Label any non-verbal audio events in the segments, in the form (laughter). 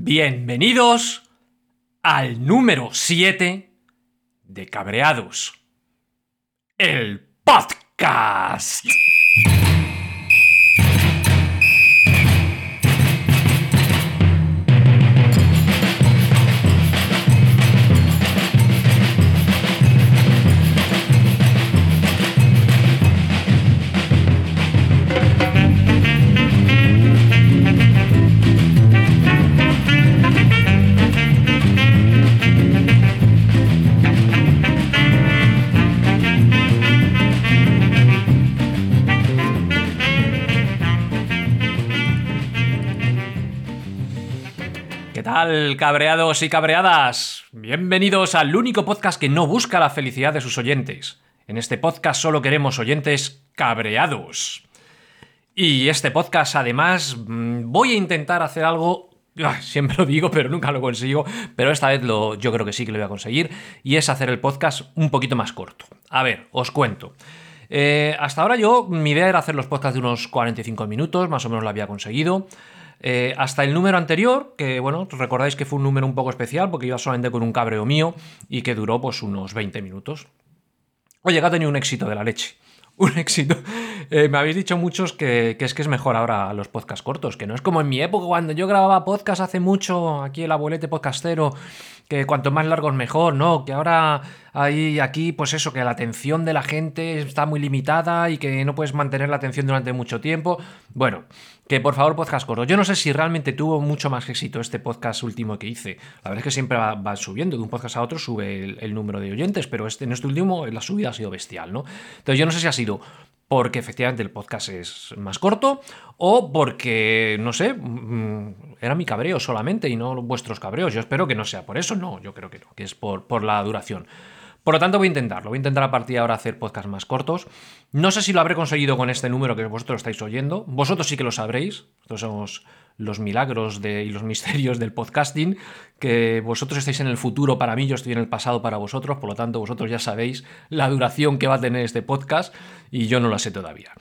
Bienvenidos al número 7 de Cabreados. El podcast. Cabreados y cabreadas? Bienvenidos al único podcast que no busca la felicidad de sus oyentes. En este podcast solo queremos oyentes cabreados. Y este podcast, además, mm, voy a intentar hacer algo. ah, Siempre lo digo, pero nunca lo consigo. Pero esta vez lo, yo creo que sí que lo voy a conseguir. Y es hacer el podcast un poquito más corto. A ver, os cuento. Eh, hasta ahora yo, mi idea era hacer los podcasts de unos 45 minutos, más o menos lo había conseguido. Eh, hasta el número anterior, que bueno, recordáis que fue un número un poco especial porque iba solamente con un cabreo mío y que duró pues unos 20 minutos. Oye, que ha tenido un éxito de la leche. (laughs) Un éxito. Eh, me habéis dicho muchos que, que es que es mejor ahora los podcasts cortos, que no es como en mi época cuando yo grababa podcast hace mucho, aquí el abuelete podcastero, que cuanto más largos mejor, ¿no? Que ahora hay aquí, pues eso, que la atención de la gente está muy limitada y que no puedes mantener la atención durante mucho tiempo. Bueno, que por favor podcast corto. Yo no sé si realmente tuvo mucho más éxito este podcast último que hice. La verdad es que siempre va, subiendo, de un podcast a otro sube el, número de oyentes, pero este, en este último la subida ha sido bestial, ¿no? Entonces yo no sé si ha sido porque efectivamente el podcast es más corto o porque, no sé, mm, era mi cabreo solamente y no vuestros cabreos. Yo espero que no sea por eso, no, yo creo que no, que es por, por la duración. Por lo tanto, voy a intentarlo. Voy a intentar a partir de ahora hacer podcasts más cortos. No sé si lo habré conseguido con este número que vosotros estáis oyendo. Vosotros sí que lo sabréis. Estos somos los milagros y los (laughs) misterios del podcasting. Que vosotros estáis en el futuro para mí, yo estoy en el pasado para vosotros. Por lo tanto, vosotros ya sabéis la duración que va a tener este podcast y yo no la sé todavía.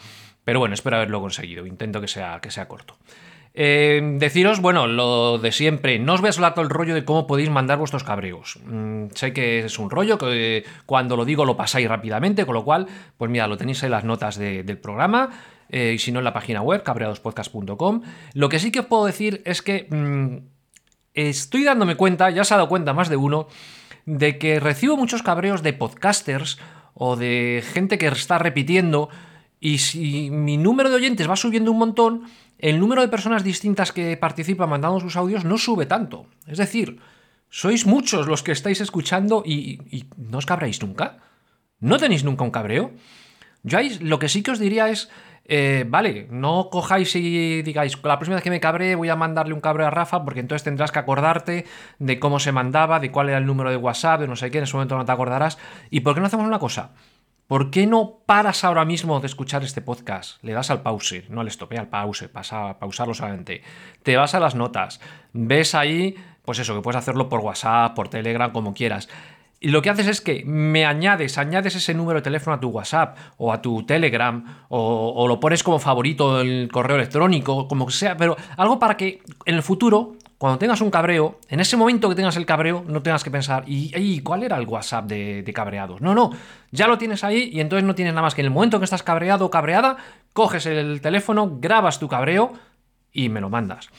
Pero bueno, espero haberlo conseguido. Intento que sea, que sea corto. Eh, deciros, bueno, lo de siempre, no os voy a soltar todo el rollo de cómo podéis mandar vuestros cabreos. Mm, sé que es un rollo, que cuando lo digo lo pasáis rápidamente, con lo cual, pues mira, lo tenéis en las notas de- del programa, eh, y si no en la página web, cabreadospodcast.com. Lo que sí que os puedo decir es que mm, estoy dándome cuenta, ya se ha dado cuenta más de uno, de que recibo muchos cabreos de podcasters o de gente que está repitiendo y si mi número de oyentes va subiendo un montón, el número de personas distintas que participan mandando sus audios no sube tanto. Es decir, sois muchos los que estáis escuchando y, y no os cabréis nunca. ¿No tenéis nunca un cabreo? Yo lo que sí que os diría es, eh, vale, no cojáis y digáis, la próxima vez que me cabre voy a mandarle un cabreo a Rafa porque entonces tendrás que acordarte de cómo se mandaba, de cuál era el número de WhatsApp, de no sé qué, en ese momento no te acordarás. ¿Y por qué no hacemos una cosa? ¿Por qué no paras ahora mismo de escuchar este podcast? Le das al pause, no al stop, eh, al pause, pasa, pausarlo solamente. Te vas a las notas, ves ahí, pues eso, que puedes hacerlo por WhatsApp, por Telegram, como quieras. Y lo que haces es que me añades, añades ese número de teléfono a tu WhatsApp o a tu Telegram o, lo pones como favorito el correo electrónico, como que sea, pero algo para que en el futuro, cuando tengas un cabreo, en ese momento que tengas el cabreo, no tengas que pensar, ¿y, cuál era el WhatsApp de, de cabreados? No, no, ya lo tienes ahí y entonces no tienes nada más que en el momento que estás cabreado o cabreada, coges el teléfono, grabas tu cabreo y me lo mandas.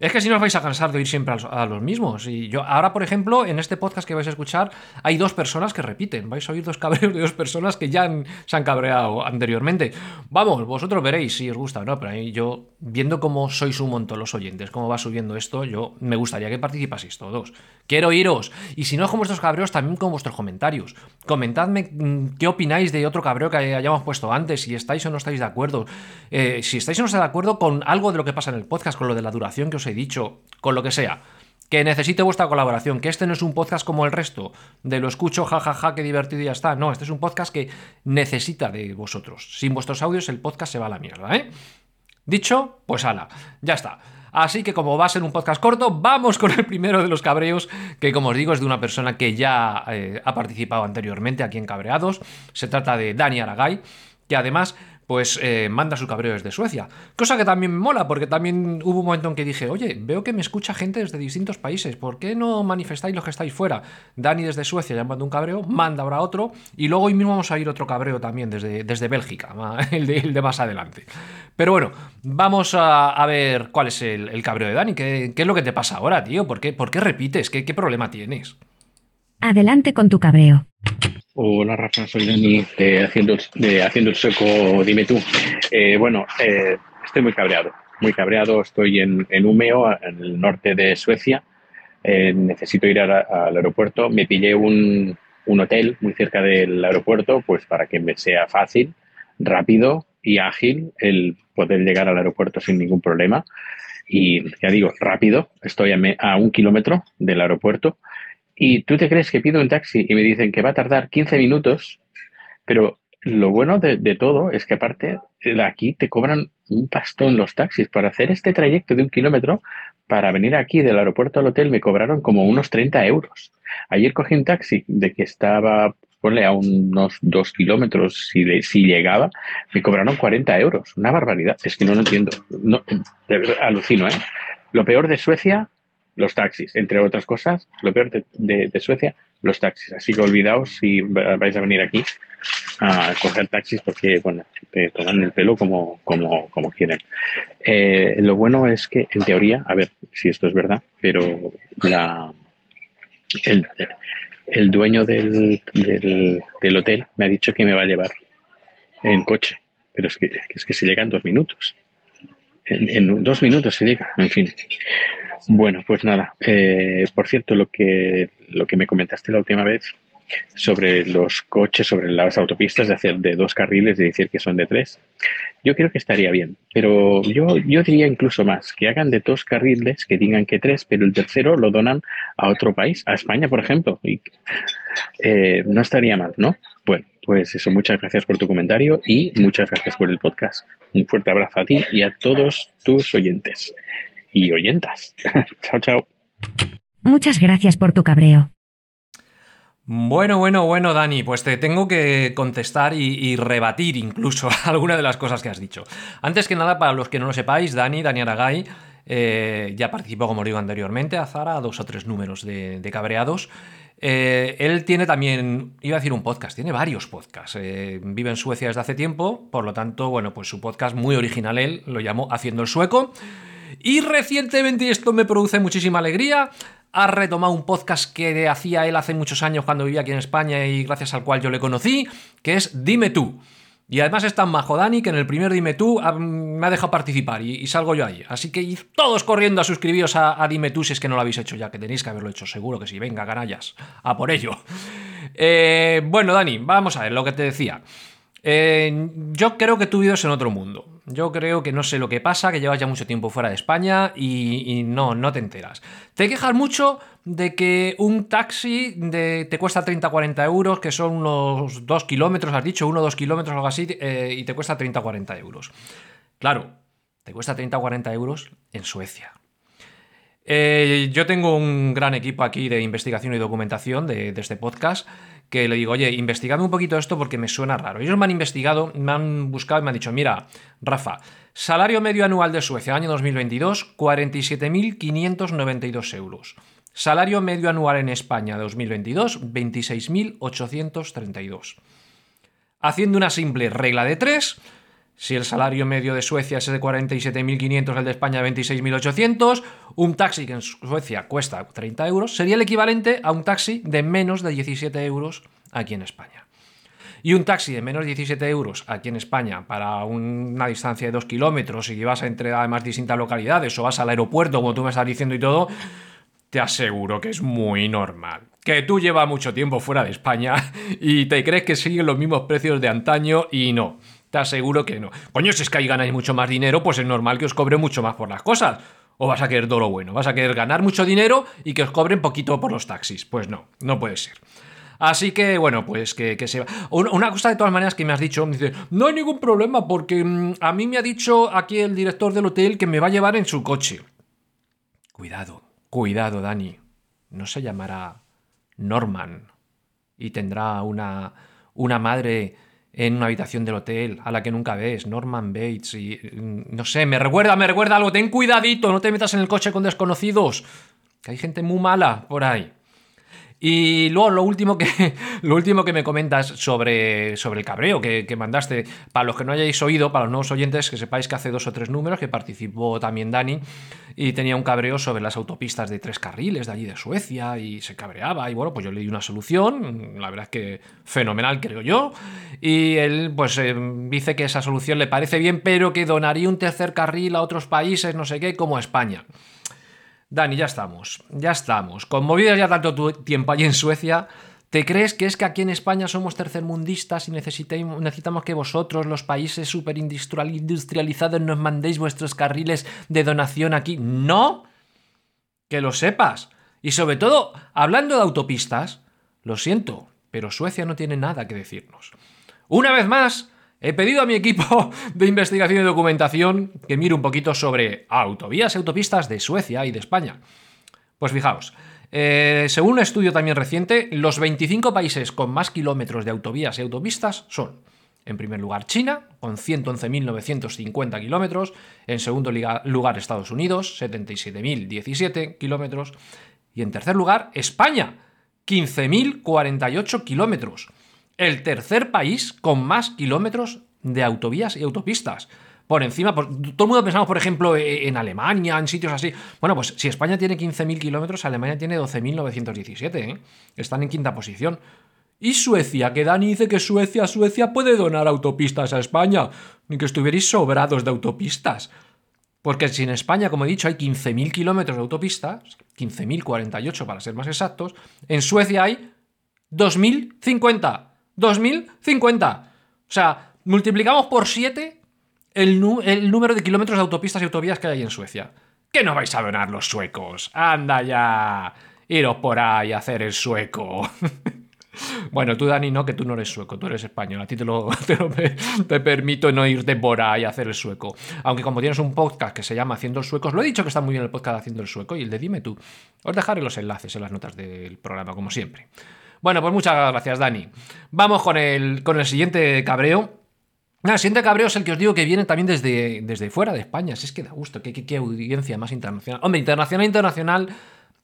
Es que si no os vais a cansar de oír siempre a los, mismos. Y yo, ahora, por ejemplo, en este podcast que vais a escuchar, hay dos personas que repiten. Vais a oír dos cabreos de dos personas que ya han- se han cabreado anteriormente. Vamos, vosotros veréis si os gusta o no, pero ahí yo, viendo cómo sois un montón los oyentes, cómo va subiendo esto, yo me gustaría que participaseis todos. Quiero oíros. Y si no con vuestros cabreos, también con vuestros comentarios. Comentadme mm, qué opináis de otro cabreo que hayamos puesto antes, si estáis o no estáis de acuerdo. Eh, si estáis o no estáis de acuerdo con algo de lo que pasa en el podcast, con lo de la duración que os he dicho, con lo que sea. Que necesite vuestra colaboración, que este no es un podcast como el resto, de lo escucho, jajaja, qué divertido y ya está. No, este es un podcast que necesita de vosotros. Sin vuestros audios el podcast se va a la mierda, ¿eh? Dicho, pues ala, ya está. Así que como va a ser un podcast corto, vamos con el primero de los cabreos, que como os digo es de una persona que ya eh, ha participado anteriormente aquí en Cabreados. Se trata de Dani Aragay, que además pues eh, manda su cabreo desde Suecia. Cosa que también me mola, porque también hubo un momento en que dije, oye, veo que me escucha gente desde distintos países, ¿por qué no manifestáis los que estáis fuera? Dani desde Suecia ya manda un cabreo, manda ahora otro, y luego hoy mismo vamos a ir otro cabreo también desde, desde Bélgica, (laughs) el de, más adelante. Pero bueno, vamos a, ver cuál es el, cabreo de Dani, ¿Qué, es lo que te pasa ahora, tío, ¿por qué, por qué repites? ¿Qué, ¿Qué problema tienes? Adelante con tu cabreo. Hola Rafa, soy Dani Haciendo, Haciendo el Sueco, dime tú. Eh, bueno, eh, estoy muy cabreado, muy cabreado. Estoy en, en Umeo, en el norte de Suecia. Eh, necesito ir al aeropuerto. Me pillé un, un, hotel muy cerca del aeropuerto, pues para que me sea fácil, rápido y ágil el poder llegar al aeropuerto sin ningún problema. Y ya digo, rápido, estoy a, a un kilómetro del aeropuerto y tú te crees que pido un taxi y me dicen que va a tardar 15 minutos, pero lo bueno de, todo es que aparte de aquí te cobran un pastón los taxis. Para hacer este trayecto de un kilómetro, para venir aquí del aeropuerto al hotel me cobraron como unos 30 euros. Ayer cogí un taxi de que estaba, ponle a unos dos kilómetros si, si llegaba, me cobraron 40 euros. Una barbaridad. Es que no lo entiendo. No, alucino, ¿eh? Lo peor de Suecia los taxis, entre otras cosas, lo peor de, Suecia, los taxis. Así que olvidaos si vais a venir aquí a coger taxis porque, bueno, te toman el pelo como, como, como quieren. Eh, lo bueno es que, en teoría, a ver si esto es verdad, pero la, el, dueño del, del, hotel me ha dicho que me va a llevar en coche, pero es que, es que se llega en dos minutos. En, en dos minutos se llega, en fin. Bueno, pues nada. Eh, por cierto, lo que, lo que me comentaste la última vez sobre los coches, sobre las autopistas, de hacer de dos carriles y decir que son de tres, yo creo que estaría bien. Pero yo, yo diría incluso más, que hagan de dos carriles, que digan que tres, pero el tercero lo donan a otro país, a España, por ejemplo. Y, eh, no estaría mal, ¿no? Bueno, pues eso, muchas gracias por tu comentario y muchas gracias por el podcast. Un fuerte abrazo a ti y a todos tus oyentes y oyentas. (laughs) chao, chao. Muchas gracias por tu cabreo. Bueno, bueno, bueno, Dani, pues te tengo que contestar y, rebatir incluso (laughs) alguna de las cosas que has dicho. Antes que nada, para los que no lo sepáis, Dani, Dani Aragay, eh, ya participó, como digo anteriormente, a Zara, a dos o tres números de, cabreados. Eh, él tiene también, iba a decir un podcast, tiene varios podcasts. Eh, vive en Suecia desde hace tiempo, por lo tanto, bueno, pues su podcast muy original, él lo llamó Haciendo el Sueco. Y recientemente, y esto me produce muchísima alegría, ha retomado un podcast que hacía él hace muchos años cuando vivía aquí en España y gracias al cual yo le conocí, que es Dime tú. Y además es tan majo Dani que en el primer Dime tú me ha dejado participar y, salgo yo ahí. Así que todos corriendo a suscribiros a, Dime tú si es que no lo habéis hecho ya, que tenéis que haberlo hecho, seguro que sí. Venga, canallas, a por ello. Eh, bueno, Dani, vamos a ver lo que te decía. Eh, yo creo que tú vives en otro mundo. Yo creo que no sé lo que pasa, que llevas ya mucho tiempo fuera de España y, no, no te enteras. Te quejas mucho de que un taxi te cuesta 30-40 euros, que son unos 2 kilómetros, has dicho, 1 o 2 kilómetros, algo así, eh, y te cuesta 30-40 euros. Claro, te cuesta 30-40 euros en Suecia. Eh, yo tengo un gran equipo aquí de investigación y documentación de este podcast que le digo, oye, investigame un poquito esto porque me suena raro. Ellos me han investigado, me han buscado y me han dicho, mira, Rafa, salario medio anual de Suecia, año 2022, 47.592 euros. Salario medio anual en España 2022, 26.832. Haciendo una simple regla de tres, si el salario medio de Suecia es de 47.500, el de España 26.800, un taxi que en Suecia cuesta 30 euros sería el equivalente a un taxi de menos de 17 euros aquí en España. Y un taxi de menos de 17 euros aquí en España para una distancia de 2 kilómetros y vas entre además distintas localidades o vas al aeropuerto, como tú me estás diciendo y todo, te aseguro que es muy normal. Que tú llevas mucho tiempo fuera de España (laughs) y te crees que siguen los mismos precios de antaño y no. Te aseguro que no. Coño, si es que ahí ganáis mucho más dinero, pues es normal que os cobre mucho más por las cosas. O vas a querer todo lo bueno. Vas a querer ganar mucho dinero y que os cobren poquito por los taxis. Pues no, no puede ser. Así que, bueno, pues que, se va. Una cosa de todas maneras que me has dicho, dice, no hay ningún problema porque mm, a mí me ha dicho aquí el director del hotel que me va a llevar en su coche. Cuidado, cuidado, Dani. No se llamará Norman y tendrá una, una madre en una habitación del hotel a la que nunca ves, Norman Bates y mm, no sé, me recuerda, me recuerda algo, ten cuidadito, no te metas en el coche con desconocidos, que hay gente muy mala por ahí. Y luego lo último que, (laughs) lo último que me comentas sobre, sobre el cabreo que, mandaste, para los que no hayáis oído, para los nuevos oyentes, que sepáis que hace dos o tres números que participó también Dani y tenía un cabreo sobre las autopistas de tres carriles de allí de Suecia y se cabreaba y bueno, pues yo le di una solución, la verdad es que fenomenal creo yo, y él pues eh, dice que esa solución le parece bien, pero que donaría un tercer carril a otros países, no sé qué, como España. Dani, ya estamos, ya estamos. Conmovidos ya tanto tiempo allí en Suecia, ¿te crees que es que aquí en España somos tercermundistas y necesitamos que vosotros, los países súper industrializados, nos mandéis vuestros carriles de donación aquí? No, que lo sepas. Y sobre todo, hablando de autopistas, lo siento, pero Suecia no tiene nada que decirnos. Una vez más, He pedido a mi equipo (laughs) de investigación y documentación que mire un poquito sobre autovías y autopistas de Suecia y de España. Pues fijaos, eh, según un estudio también reciente, los 25 países con más kilómetros de autovías y autopistas son, en primer lugar, China, con 111.950 kilómetros, en segundo lugar, Estados Unidos, 77.017 kilómetros, y en tercer lugar, España, 15.048 kilómetros el tercer país con más kilómetros de autovías y autopistas. Por encima, todo el mundo pensamos, por ejemplo, e, en Alemania, en sitios así. Bueno, pues si España tiene 15.000 kilómetros, Alemania tiene 12.917. ¿eh? Están en quinta posición. Y Suecia, que Dani dice que Suecia, Suecia puede donar autopistas a España. Ni que estuvierais sobrados de autopistas. Porque si en España, como he dicho, hay 15.000 kilómetros de autopistas, 15.048 para ser más exactos, en Suecia hay 2.050. 2050. O sea, multiplicamos por 7 el, número de kilómetros de autopistas y autovías que hay en Suecia. ¿Qué no vais a donar los suecos? Anda ya. Iros por ahí a hacer el sueco. (laughs) bueno, tú, Dani, no, que tú no eres sueco, tú eres español. A ti te lo, (laughs) te, permito no irte por ahí a hacer el sueco. Aunque como tienes un podcast que se llama Haciendo el Suecos, lo he dicho que está muy bien el podcast Haciendo el Sueco y el de Dime tú. Os dejaré los enlaces en las notas del programa, como siempre. Bueno, pues muchas gracias, Dani. Vamos con el, con el siguiente cabreo. el siguiente cabreo es el que os digo que viene también desde, desde fuera de España. Si es que da gusto, qué, qué, audiencia más internacional. Hombre, internacional, internacional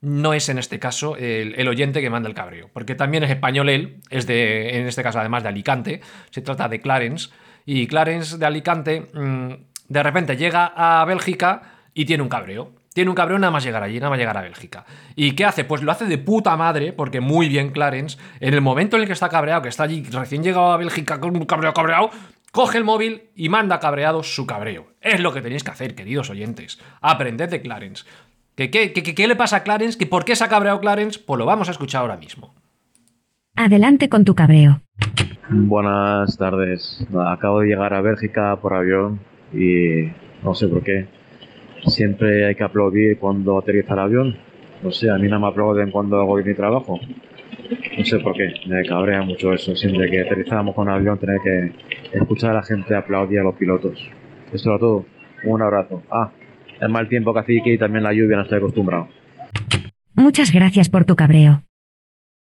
no es en este caso el, oyente que manda el cabreo, porque también es español él, es de, en este caso además de Alicante, se trata de Clarence, y Clarence de Alicante mm, de repente llega a Bélgica y tiene un cabreo. Tiene un cabrón nada más llegar allí, nada más llegar a Bélgica. ¿Y qué hace? Pues lo hace de puta madre, porque muy bien Clarence, en el momento en el que está cabreado, que está allí recién llegado a Bélgica con un cabreo cabreado, coge el móvil y manda cabreado su cabreo. Es lo que tenéis que hacer, queridos oyentes. Aprended de Clarence. ¿Qué, qué, qué, qué le pasa a Clarence? ¿Que ¿Por qué se ha cabreado Clarence? Pues lo vamos a escuchar ahora mismo. Adelante con tu cabreo. Buenas tardes. Acabo de llegar a Bélgica por avión y no sé por qué siempre hay que aplaudir cuando aterriza el avión. No sé, a mí no me aplauden cuando hago mi trabajo. No sé por qué, me cabrea mucho eso. Siempre que aterrizamos con un avión, tener que escuchar a la gente aplaudir a los pilotos. Eso era todo. Un abrazo. Ah, el mal tiempo que hace y también la lluvia no estoy acostumbrado. Muchas gracias por tu cabreo.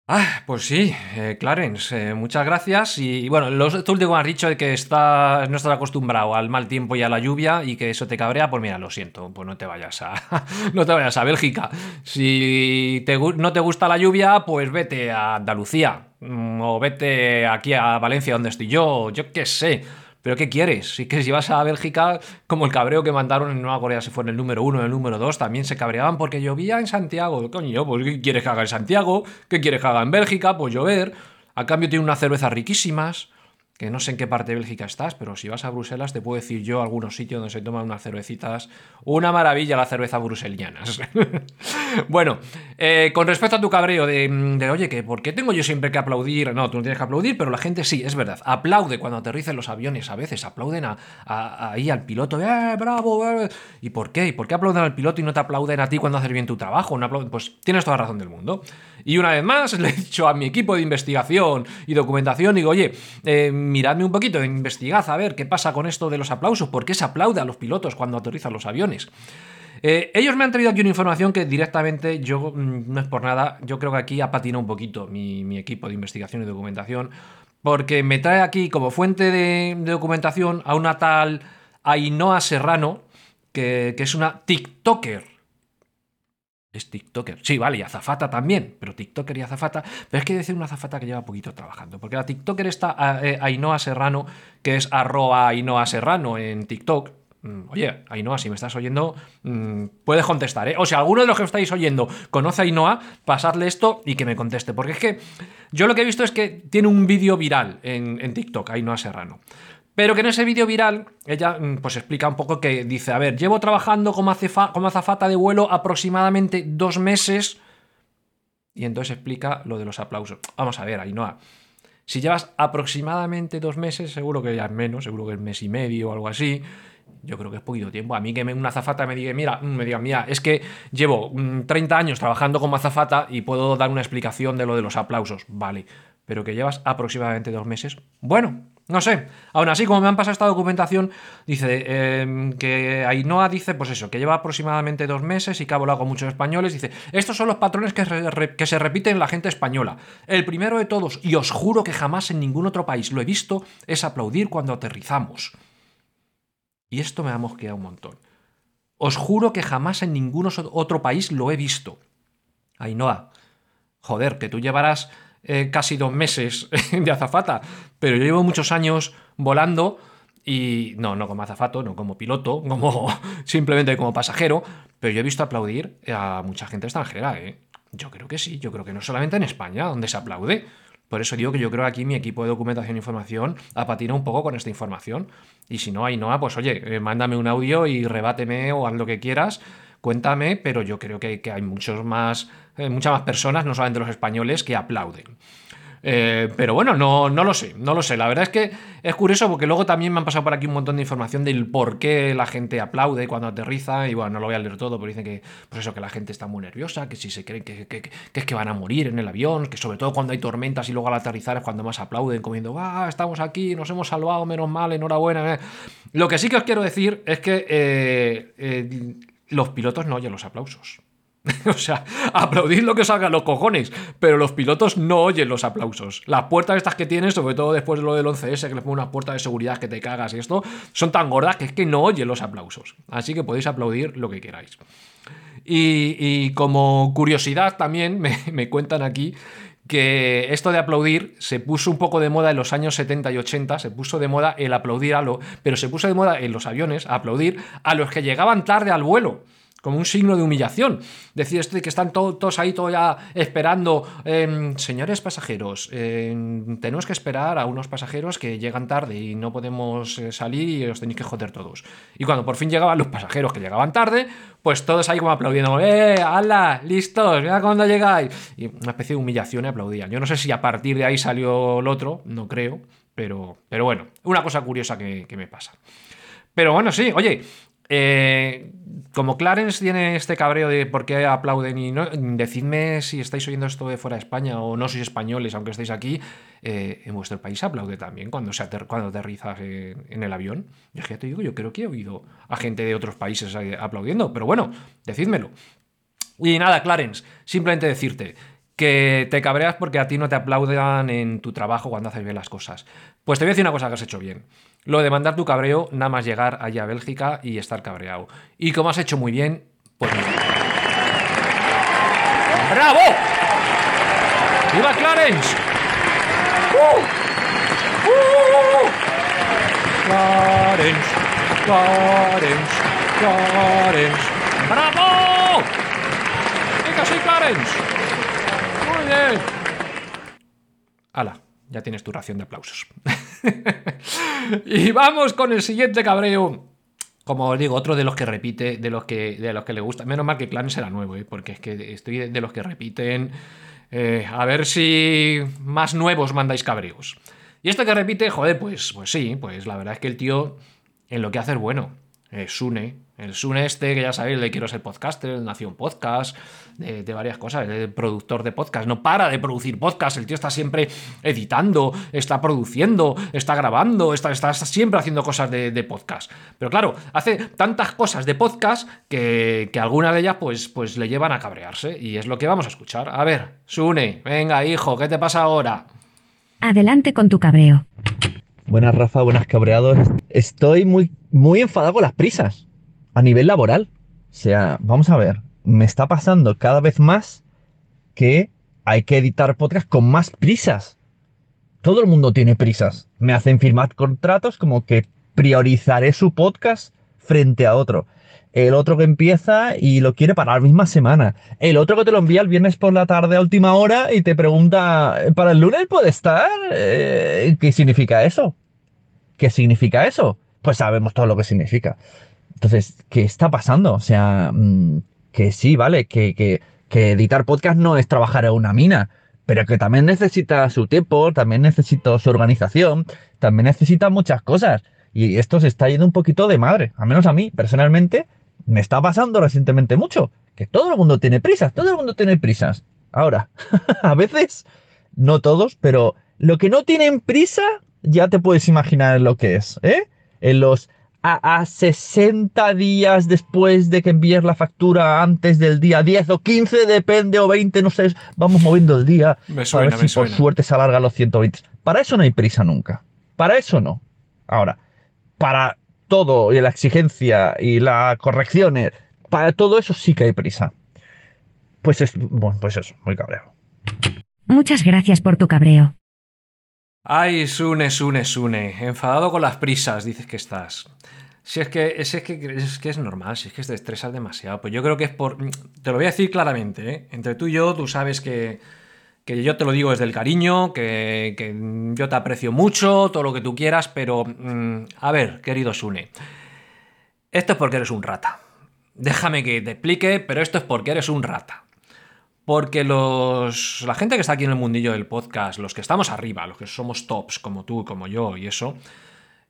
Ah, pues sí, eh, Clarence, eh, muchas gracias. Y, bueno, lo último has dicho de que está, no estás acostumbrado al mal tiempo y a la lluvia y que eso te cabrea, pues mira, lo siento, pues no te vayas a, (laughs) no te vayas a Bélgica. Si no te gusta la lluvia, pues vete a Andalucía mm, o vete aquí a Valencia donde estoy yo, yo qué sé. ¿Pero qué quieres? Si que si vas a Bélgica, como el cabreo que mandaron en Nueva Corea, se fue en el número uno, en el número dos, también se cabreaban porque llovía en Santiago. Coño, pues ¿qué quieres que haga en Santiago? ¿Qué quieres que haga en Bélgica? Pues llover. A cambio tiene unas cervezas riquísimas que no sé en qué parte de Bélgica estás, pero si vas a Bruselas te puedo decir yo algunos sitios donde se toman unas cervecitas. Una maravilla la cerveza bruselianas. (laughs) bueno, eh, con respecto a tu cabreo de, oye, que ¿por qué tengo yo siempre que aplaudir? No, tú no tienes que aplaudir, pero la gente sí, es verdad. Aplaude cuando aterricen los aviones a veces, aplauden ahí al piloto, ¡eh, bravo! Eh". ¿Y por qué? ¿Y por qué aplauden al piloto y no te aplauden a ti cuando haces bien tu trabajo? pues tienes toda la razón del mundo. Y una vez más (laughs) le he dicho a mi equipo de investigación y documentación, digo, oye, eh, miradme un poquito, investigad a ver qué pasa con esto de los aplausos, por qué se aplaude a los pilotos cuando aterrizan los aviones. Eh, ellos me han traído aquí una información que directamente yo, mm, no es por nada, yo creo que aquí ha patinado un poquito mi, equipo de investigación y documentación, porque me trae aquí como fuente de, documentación a una tal Ainhoa Serrano, que es una TikToker. Es TikToker. Sí, vale, y azafata también, pero TikToker y azafata. Pero es que decir una azafata que lleva poquito trabajando. Porque la TikToker está eh, Ainhoa Serrano, que es arroba Ainhoa Serrano en TikTok. Mm, Oye, Ainhoa, si me estás oyendo, mm, puedes contestar, ¿eh? O si alguno de los que estáis oyendo conoce a Ainhoa, pasadle esto y que me conteste. Porque es que yo lo que he visto es que tiene un vídeo viral en, en TikTok, Ainhoa Serrano. Pero que en ese vídeo viral ella mm, pues explica un poco que dice, a ver, llevo trabajando como, como azafata de vuelo aproximadamente dos meses y entonces explica lo de los aplausos. Vamos a ver, Ainhoa, si llevas aproximadamente dos meses, seguro que ya es menos, seguro que es mes y medio o algo así. Yo creo que es poquito tiempo. A mí que me- una azafata me diga, mira, mm, me diga, mira, es que llevo mm, 30 años trabajando como azafata y puedo dar una explicación de lo de los aplausos. Vale, pero que llevas aproximadamente dos meses. Bueno, no sé. Aún así, como me han pasado esta documentación, dice eh, que Ainhoa dice, pues eso, que lleva aproximadamente dos meses y que ha volado con muchos españoles. Dice, estos son los patrones que, se repiten en la gente española. El primero de todos, y os juro que jamás en ningún otro país lo he visto, es aplaudir cuando aterrizamos. Y esto me ha mosqueado un montón. Os juro que jamás en ningún otro país lo he visto. Ainhoa, joder, que tú llevarás eh, casi dos meses (laughs) de azafata, pero yo llevo muchos años volando y no, no como azafato, no como piloto, (laughs) como simplemente como pasajero, pero yo he visto aplaudir a mucha gente extranjera, ¿eh? Yo creo que sí, yo creo que no solamente en España, donde se aplaude. Por eso digo que yo creo que aquí mi equipo de documentación e información apatina un poco con esta información. Y si no, Ainhoa, pues oye, eh, mándame un audio y rebáteme o haz lo que quieras, cuéntame, pero yo creo que, que hay muchos más, eh, muchas más personas, no solamente los españoles, que aplauden. Eh, pero bueno, no, no lo sé, no lo sé. La verdad es que es curioso porque luego también me han pasado por aquí un montón de información del por qué la gente aplaude cuando aterriza. Y bueno, no lo voy a leer todo, pero dicen que, pues eso, que la gente está muy nerviosa, que si se creen que, que- que es que van a morir en el avión, que sobre todo cuando hay tormentas y luego al aterrizar es cuando más aplauden, comiendo, ah, estamos aquí, nos hemos salvado, menos mal, enhorabuena. eh". Lo que sí que os quiero decir es que los pilotos no oyen los aplausos. (laughs) O sea, aplaudid lo que os los cojones, pero los pilotos no oyen los aplausos. Las puertas estas que tienes, sobre todo después de lo del 11S, que les pongo unas puertas de seguridad que te cagas y esto, son tan gordas que es que no oyen los aplausos. Así que podéis aplaudir lo que queráis. Y, y como curiosidad también (laughs) me, me cuentan aquí que esto de aplaudir se puso un poco de moda en los años 70 y 80, se puso de moda el aplaudir a lo, pero se puso de moda en los aviones aplaudir a los que llegaban tarde al vuelo como un signo de humillación. Decir esto que están to- todos ahí todo ya esperando. em, señores pasajeros, em, tenemos que esperar a unos pasajeros que llegan tarde y no podemos eh, salir y os tenéis que joder todos. Y cuando por fin llegaban los pasajeros que llegaban tarde, pues todos ahí como aplaudiendo. ¡Eh, hala! ¡Listos! ¡Mira cuándo llegáis! Y una especie de humillación y aplaudían. Yo no sé si a partir de ahí salió el otro, no creo. Pero, pero bueno, una cosa curiosa que, que me pasa. Pero bueno, sí, oye, eh, como Clarence tiene este cabreo de por qué aplauden y no, decidme si estáis oyendo esto de fuera de España o no sois españoles, aunque estéis aquí, eh, en vuestro país aplaude también cuando, se ater- cuando aterrizas en, el avión. Yo ya te digo, yo creo que he oído a gente de otros países eh, aplaudiendo, pero bueno, decídmelo. Y nada, Clarence, simplemente decirte que te cabreas porque a ti no te aplaudan en tu trabajo cuando haces bien las cosas. Pues te voy a decir una cosa que has hecho bien. Lo de mandar tu cabreo, nada más llegar allá a Bélgica y estar cabreado. Y como has hecho muy bien, pues. ¡Bravo! ¡Viva Clarence! Clarence, Clarence, Clarence. ¡Bravo! ¡Venga, sí, Clarence! Muy bien. Hala, ya tienes tu ración de aplausos. (laughs) y vamos con el siguiente cabreo. Como os digo, otro de los que repite, de los que, de los que le gusta. Menos mal que Clarence era nuevo, ¿eh? porque es que estoy de, los que repiten. Eh, a ver si más nuevos mandáis cabreos. Y este que repite, joder, pues, pues sí, pues la verdad es que el tío en lo que hace es bueno. Eh, Sune, el Sune este, que ya sabéis, le quiero ser podcaster, el Nación Podcast, de, de varias cosas, el productor de podcast, no para de producir podcast, el tío está siempre editando, está produciendo, está grabando, está, está, está siempre haciendo cosas de, de podcast. Pero claro, hace tantas cosas de podcast que, que algunas de ellas pues, pues le llevan a cabrearse y es lo que vamos a escuchar. A ver, Sune, venga hijo, ¿qué te pasa ahora? Adelante con tu cabreo. Buenas, Rafa, buenas cabreados. Estoy muy, muy enfadado con las prisas a nivel laboral. O sea, vamos a ver, me está pasando cada vez más que hay que editar podcast con más prisas. Todo el mundo tiene prisas. Me hacen firmar contratos como que priorizaré su podcast frente a otro. El otro que empieza y lo quiere para la misma semana. El otro que te lo envía el viernes por la tarde a última hora y te pregunta, ¿para el lunes puede estar? Eh, ¿Qué significa eso? ¿Qué significa eso? Pues sabemos todo lo que significa. Entonces, ¿qué está pasando? O sea, mm, que sí, ¿vale? Que, que, que editar podcast no es trabajar en una mina, pero que también necesita su tiempo, también necesita su organización, también necesita muchas cosas. Y esto se está yendo un poquito de madre, al menos a mí, personalmente, me está pasando recientemente mucho, que todo el mundo tiene prisas, todo el mundo tiene prisas. Ahora, (laughs) a veces, no todos, pero lo que no tienen prisa, ya te puedes imaginar lo que es, ¿eh? En los a, a 60 días después de que envíes la factura antes del día 10 o 15, depende, o 20, no sé, vamos moviendo el día. Me suena, para ver me si por suena. suerte se alarga los 120. Para eso no hay prisa nunca. Para eso no. Ahora, para todo y la exigencia y las correcciones, para todo eso sí que hay prisa. Pues es, bueno, pues eso, muy cabreado. Muchas gracias por tu cabreo. Ay, Sune, Sune, Sune. Enfadado con las prisas, dices que estás. Si es que, es, que, es que es normal, si es que te estresas demasiado. Pues yo creo que es por. Te lo voy a decir claramente, ¿eh? Entre tú y yo, tú sabes que, que yo te lo digo desde el cariño, que, que yo te aprecio mucho, todo lo que tú quieras, pero. mm, a ver, querido Sune. Esto es porque eres un rata. Déjame que te explique, pero esto es porque eres un rata. Porque los, la gente que está aquí en el mundillo del podcast, los que estamos arriba, los que somos tops, como tú, como yo y eso,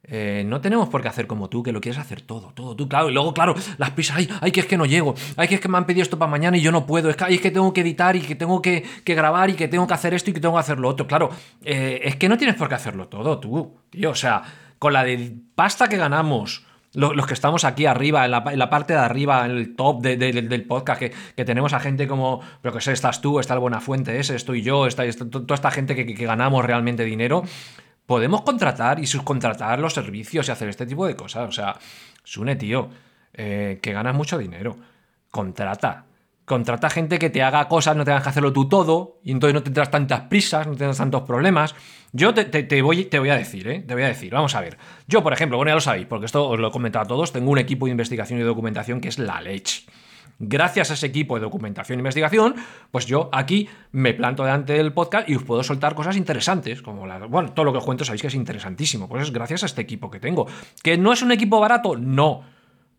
eh, no tenemos por qué hacer como tú, que lo quieres hacer todo, todo, tú, claro. Y luego, claro, las prisas, ay, ay, que es que no llego, ay, que es que me han pedido esto para mañana y yo no puedo, es que, ay, es que tengo que editar y que tengo que, que grabar y que tengo que hacer esto y que tengo que hacer lo otro. Claro, eh, es que no tienes por qué hacerlo todo, tú, tío. O sea, con la de pasta que ganamos, lo- los que estamos aquí arriba, en la, parte de arriba, en el top de- de- del podcast, que, que tenemos a gente como, pero que sé, estás tú, está el Buenafuente ese, estoy yo, está, está to- toda esta gente que, que- que ganamos realmente dinero, podemos contratar y subcontratar los servicios y hacer este tipo de cosas. O sea, Sune, tío, eh, que ganas mucho dinero, contrata. Contrata gente que te haga cosas, no tengas que hacerlo tú todo, y entonces no tendrás tantas prisas, no tendrás tantos problemas. Yo te, voy, te voy a decir, ¿eh? Te voy a decir, vamos a ver. Yo, por ejemplo, bueno, ya lo sabéis, porque esto os lo he comentado a todos, tengo un equipo de investigación y documentación que es la leche. Gracias a ese equipo de documentación e investigación, pues yo aquí me planto delante del podcast y os puedo soltar cosas interesantes, como la, bueno, todo lo que os cuento sabéis que es interesantísimo, pues es gracias a este equipo que tengo. ¿Que no es un equipo barato? No.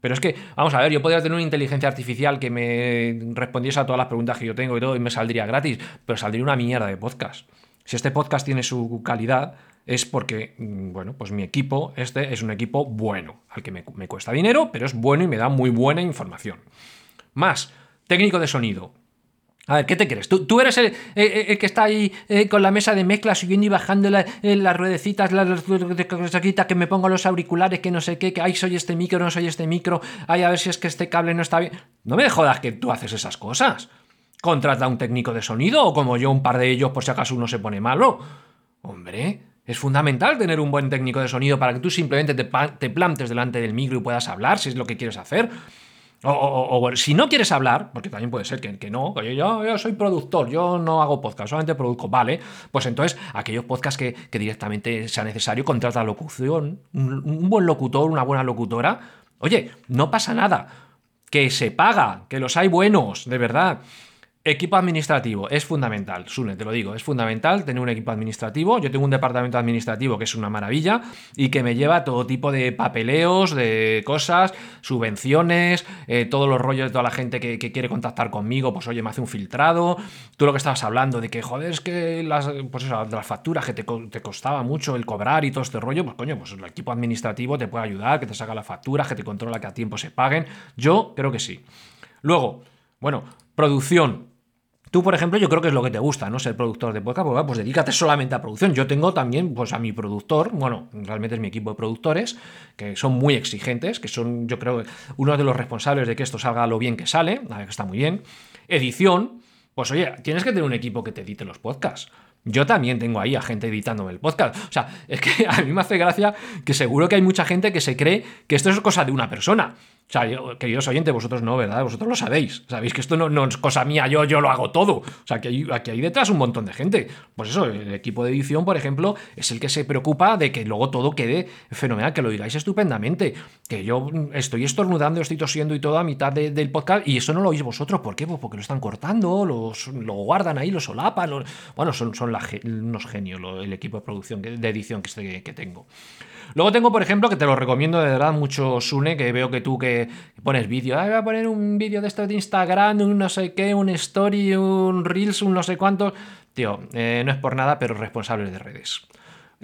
Pero es que, vamos a ver, yo podría tener una inteligencia artificial que me respondiese a todas las preguntas que yo tengo y todo y me saldría gratis, pero saldría una mierda de podcast. Si este podcast tiene su calidad, es porque, mm, bueno, pues mi equipo, este es un equipo bueno, al que me, me cuesta dinero, pero es bueno y me da muy buena información. Más, técnico de sonido. A ver, ¿qué te crees? ¿Tú, tú eres el, el- que está ahí eh, con la mesa de mezcla subiendo y bajando la- eh, las ruedecitas, las ruedecitas, que me pongo los auriculares, que no sé qué, que ay, soy este micro, no soy este micro, ay, a ver si es que este cable no está bien. No me jodas que tú haces esas cosas. Contrata un técnico de sonido o como yo un par de ellos por si acaso uno se pone malo. Hombre, es fundamental tener un buen técnico de sonido para que tú simplemente te, te plantes delante del micro y puedas hablar si es lo que quieres hacer. O, o- o, si no quieres hablar, porque también puede ser que, que no, oye, yo, yo soy productor, yo no hago podcast, solamente produzco, vale, pues entonces aquellos podcasts que, que directamente sea necesario, contrata locución, un buen locutor, una buena locutora, oye, no pasa nada, que se paga, que los hay buenos, de verdad. Equipo administrativo es fundamental, Sune, te lo digo, es fundamental tener un equipo administrativo. Yo tengo un departamento administrativo que es una maravilla y que me lleva todo tipo de papeleos, de cosas, subvenciones, eh, todos los rollos de toda la gente que, quiere contactar conmigo, pues oye, me hace un filtrado. Tú lo que estabas hablando de que, joder, es que las, pues eso, las facturas que te, te costaba mucho el cobrar y todo este rollo, pues coño, pues el equipo administrativo te puede ayudar, que te saca las facturas, que te controla que a tiempo se paguen. Yo creo que sí. Luego, bueno, producción. Tú, por ejemplo, yo creo que es lo que te gusta, ¿no? Ser productor de podcast, pues, pues dedícate solamente a producción. Yo tengo también, pues, a mi productor, bueno, realmente es mi equipo de productores, que son muy exigentes, que son, yo creo, uno de los responsables de que esto salga lo bien que sale, a ver, que está muy bien. Edición, pues oye, tienes que tener un equipo que te edite los podcasts. Yo también tengo ahí a gente editándome el podcast. O sea, es que (laughs) a mí me hace gracia que seguro que hay mucha gente que se cree que esto es cosa de una persona. O sea, queridos oyentes, vosotros no, ¿verdad? Vosotros lo sabéis. Sabéis que esto no, es cosa mía, yo, yo lo hago todo. O sea, que hay, aquí hay detrás un montón de gente. Pues eso, el equipo de edición, por ejemplo, es el que se preocupa de que luego todo quede fenomenal, que lo digáis estupendamente. Que yo estoy estornudando, estoy tosiendo y todo a mitad del podcast y eso no lo oís vosotros. ¿Por qué? Pues porque lo están cortando, los, lo guardan ahí, lo solapan. Bueno, son, son unos genios el equipo de producción, de edición que, que tengo. Luego tengo, por ejemplo, que te lo recomiendo de verdad mucho, Sune, que veo que tú que pones vídeo, voy a poner un vídeo de esto de Instagram, un no sé qué, un story, un reels, un no sé cuánto. Tío, eh, no es por nada, pero responsables de redes.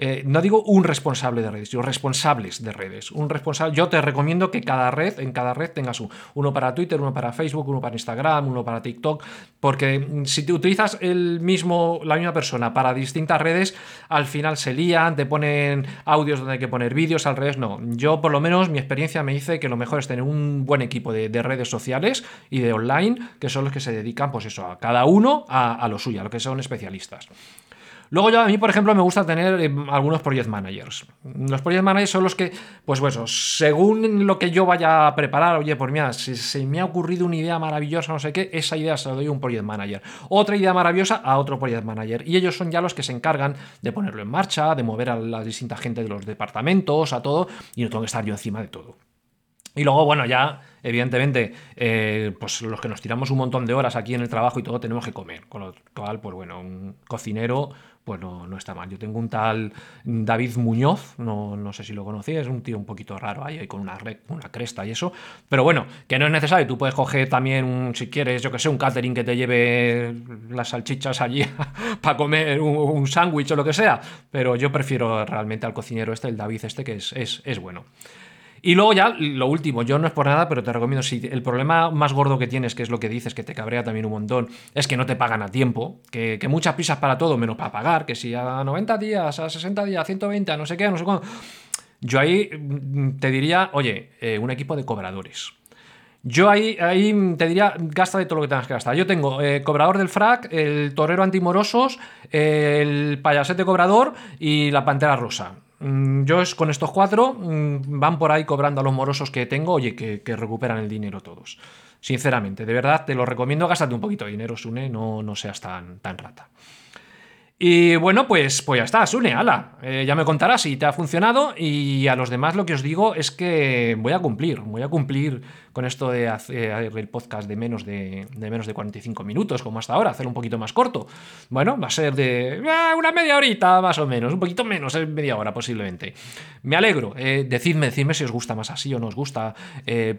Eh, no digo un responsable de redes, sino responsables de redes. Un responsable, yo te recomiendo que cada red, en cada red tengas uno para Twitter, uno para Facebook, uno para Instagram, uno para TikTok, porque mm, si te utilizas el mismo, la misma persona para distintas redes, al final se lían, te ponen audios donde hay que poner vídeos, al revés no. Yo por lo menos mi experiencia me dice que lo mejor es tener un buen equipo de, redes sociales y de online, que son los que se dedican, pues eso, a cada uno a lo suyo, a lo que son especialistas. Luego yo a mí, por ejemplo, me gusta tener eh, algunos project managers. Los project managers son los que, pues bueno, según lo que yo vaya a preparar, oye, por mí, si se me ha ocurrido una idea maravillosa, no sé qué, esa idea se la doy a un project manager. Otra idea maravillosa a otro project manager. Y ellos son ya los que se encargan de ponerlo en marcha, de mover a la distinta gente de los departamentos, a todo, y no tengo que estar yo encima de todo. Y luego, bueno, ya, evidentemente, eh, pues los que nos tiramos un montón de horas aquí en el trabajo y todo, tenemos que comer. Con lo cual, pues bueno, un cocinero pues no, está mal. Yo tengo un tal David Muñoz, no, no sé si lo conocí, es un tío un poquito raro ahí, con una, una cresta y eso, pero bueno, que no es necesario, tú puedes coger también, si quieres, yo que sé, un catering que te lleve las salchichas allí (laughs) para comer un, sándwich o lo que sea, pero yo prefiero realmente al cocinero este, el David este, que es, es, es bueno. Y luego ya, lo último, yo no es por nada, pero te recomiendo, si el problema más gordo que tienes, que es lo que dices, que te cabrea también un montón, es que no te pagan a tiempo, que, muchas prisas para todo, menos para pagar, que si a 90 días, a 60 días, a 120, a no sé qué, no sé cuándo. Yo ahí mm, te diría, oye, eh, un equipo de cobradores. Yo ahí, ahí te diría, gasta de todo lo que tengas que gastar. Yo tengo eh, cobrador del frac, el torero antimorosos, el payasete cobrador y la pantera rosa. Mm, yo es, con estos cuatro mm, van por ahí cobrando a los morosos que tengo, oye, que, recuperan el dinero todos. Sinceramente, de verdad te lo recomiendo, gástate un poquito de dinero, Sune, no, no seas tan, tan rata. Y bueno, pues, pues ya está, Sune, ala. Eh, ya me contarás si te ha funcionado. Y a los demás lo que os digo es que voy a cumplir, voy a cumplir con esto de hacer el podcast de menos de, menos de 45 minutos, como hasta ahora, hacer un poquito más corto. Bueno, va a ser de eh, una media horita más o menos, un poquito menos, eh, media hora posiblemente. Me alegro, eh, decidme, decidme si os gusta más así o no os gusta.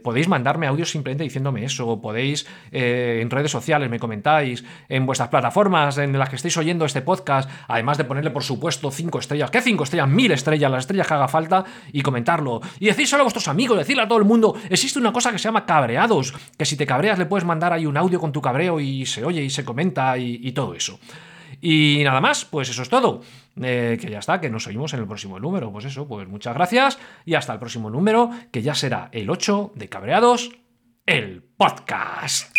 podéis mandarme audios simplemente diciéndome eso, podéis en redes sociales me comentáis, en vuestras plataformas en las que estéis oyendo este podcast, además de ponerle por supuesto 5 estrellas, ¿qué 5 estrellas? Mil estrellas, las estrellas que haga falta y comentarlo. Y decírselo a vuestros amigos, decirle a todo el mundo, existe una cosa que se llama cabreados, que si te cabreas le puedes mandar ahí un audio con tu cabreo y se oye y se comenta y, todo eso. Y nada más, pues eso es todo. Eh, que ya está, que nos oímos en el próximo número. Pues eso, pues muchas gracias y hasta el próximo número, que ya será el 8 de Cabreados, el podcast.